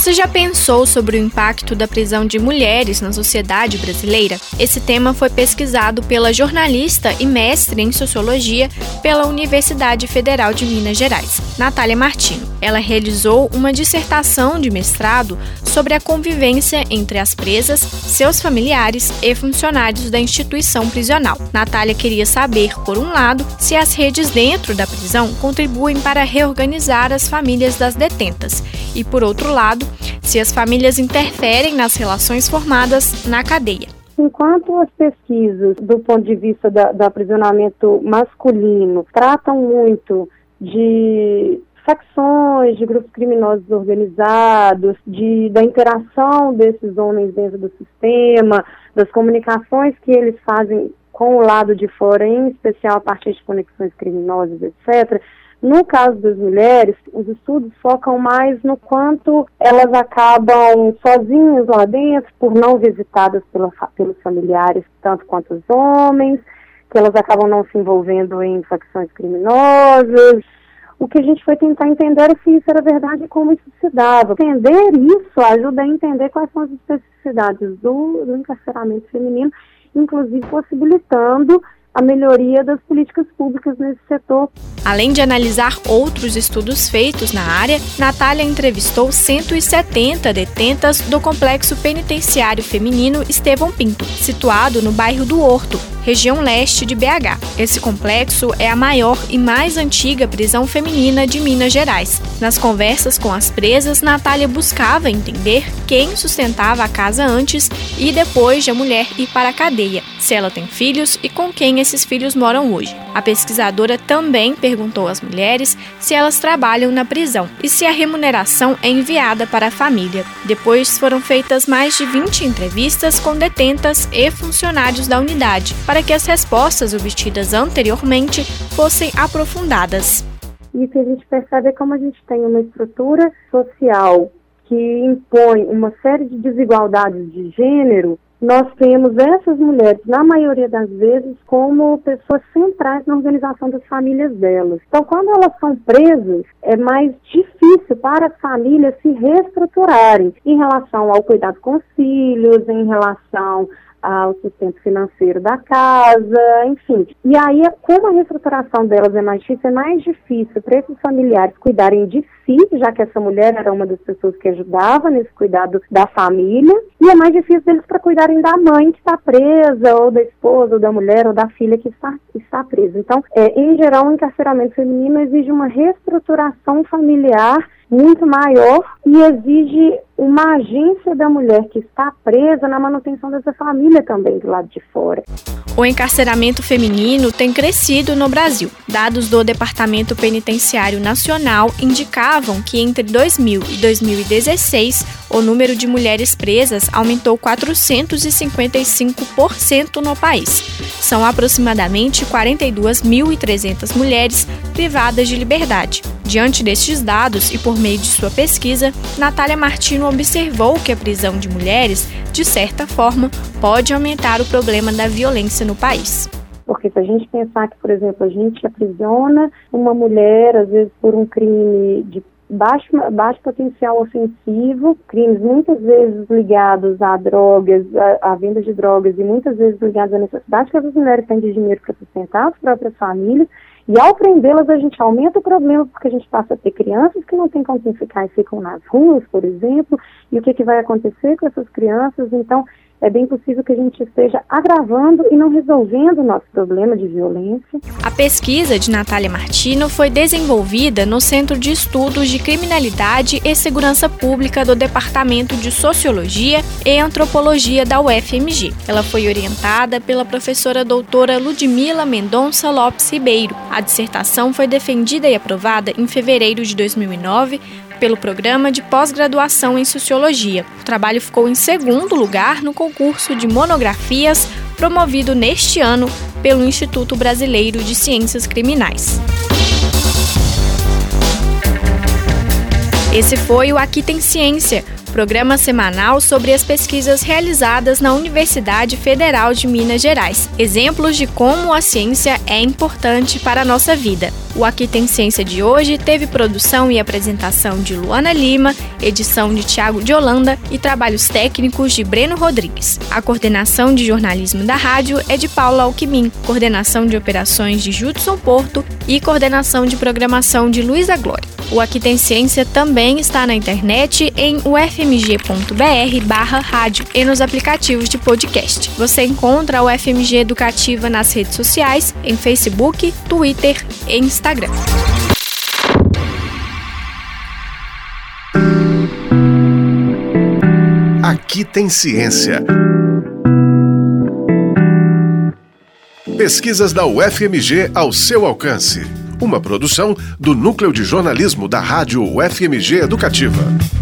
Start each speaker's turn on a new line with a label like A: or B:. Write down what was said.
A: Você já pensou sobre o impacto da prisão de mulheres na sociedade brasileira? Esse tema foi pesquisado pela jornalista e mestre em sociologia pela Universidade Federal de Minas Gerais, Natália Martino. Ela realizou uma dissertação de mestrado sobre a convivência entre as presas, seus familiares e funcionários da instituição prisional. Natália queria saber, por um lado, se as redes dentro da prisão contribuem para reorganizar as famílias das detentas e, por outro lado, se as famílias interferem nas relações formadas na cadeia.
B: Enquanto as pesquisas do ponto de vista da, do aprisionamento masculino tratam muito de facções, de grupos criminosos organizados, de, da interação desses homens dentro do sistema, das comunicações que eles fazem com o lado de fora, em especial a partir de conexões criminosas, etc. No caso das mulheres, os estudos focam mais no quanto elas acabam sozinhas lá dentro, por não visitadas pela, pelos familiares, tanto quanto os homens, que elas acabam não se envolvendo em facções criminosas. O que a gente foi tentar entender é se isso era verdade e como isso se dava. Entender isso ajuda a entender quais são as especificidades do, do encarceramento feminino, inclusive possibilitando a melhoria das políticas públicas nesse setor.
A: Além de analisar outros estudos feitos na área, Natália entrevistou 170 detentas do Complexo Penitenciário Feminino Estevão Pinto, situado no bairro do Horto, região leste de BH. Esse complexo é a maior e mais antiga prisão feminina de Minas Gerais. Nas conversas com as presas, Natália buscava entender quem sustentava a casa antes e depois de a mulher ir para a cadeia, se ela tem filhos e com quem esses filhos moram hoje. A pesquisadora também perguntou às mulheres se elas trabalham na prisão e se a remuneração é enviada para a família. Depois foram feitas mais de 20 entrevistas com detentas e funcionários da unidade para que as respostas obtidas anteriormente fossem aprofundadas.
B: E o que a gente percebe é como a gente tem uma estrutura social que impõe uma série de desigualdades de gênero nós temos essas mulheres, na maioria das vezes, como pessoas centrais na organização das famílias delas. Então, quando elas são presas, é mais difícil para as famílias se reestruturarem em relação ao cuidado com os filhos, em relação ao sustento financeiro da casa, enfim. E aí, como a reestruturação delas é mais difícil, é mais difícil para esses familiares cuidarem de si, já que essa mulher era uma das pessoas que ajudava nesse cuidado da família, e é mais difícil deles para cuidarem da mãe que está presa, ou da esposa, ou da mulher, ou da filha que está, está presa. Então, é, em geral, o encarceramento feminino exige uma reestruturação familiar muito maior e exige uma agência da mulher que está presa na manutenção dessa família também do lado de fora.
A: O encarceramento feminino tem crescido no Brasil. Dados do Departamento Penitenciário Nacional indicavam que entre 2000 e 2016, o número de mulheres presas aumentou 455% no país. São aproximadamente 42.300 mulheres privadas de liberdade. Diante destes dados e por meio de sua pesquisa, Natália Martino observou que a prisão de mulheres, de certa forma, pode aumentar o problema da violência no país.
B: Porque se a gente pensar que, por exemplo, a gente aprisiona uma mulher, às vezes por um crime de baixo, baixo potencial ofensivo, crimes muitas vezes ligados a drogas, à venda de drogas e muitas vezes ligados à necessidade que as mulheres têm de dinheiro para sustentar as próprias famílias, e ao prendê-las, a gente aumenta o problema, porque a gente passa a ter crianças que não têm com quem ficar e ficam nas ruas, por exemplo, e o que, que vai acontecer com essas crianças? Então, é bem possível que a gente esteja agravando e não resolvendo o nosso problema de violência.
A: A pesquisa de Natália Martino foi desenvolvida no Centro de Estudos de Criminalidade e Segurança Pública do Departamento de Sociologia e Antropologia da UFMG. Ela foi orientada pela professora doutora Ludmila Mendonça Lopes Ribeiro. A dissertação foi defendida e aprovada em fevereiro de 2009 pelo programa de pós-graduação em Sociologia. O trabalho ficou em segundo lugar no concurso de monografias promovido neste ano pelo Instituto Brasileiro de Ciências Criminais. Esse foi o Aqui Tem Ciência programa semanal sobre as pesquisas realizadas na Universidade Federal de Minas Gerais. Exemplos de como a ciência é importante para a nossa vida. O Aqui Tem Ciência de hoje teve produção e apresentação de Luana Lima, edição de Tiago de Holanda e trabalhos técnicos de Breno Rodrigues. A coordenação de jornalismo da rádio é de Paula Alquimim, coordenação de operações de Judson Porto e coordenação de programação de Luísa Glória. O Aqui Tem Ciência também está na internet em ufmg.br barra rádio e nos aplicativos de podcast. Você encontra a UFMG Educativa nas redes sociais, em Facebook, Twitter e Instagram.
C: Aqui tem ciência. Pesquisas da UFMG ao seu alcance. Uma produção do Núcleo de Jornalismo da Rádio UFMG Educativa.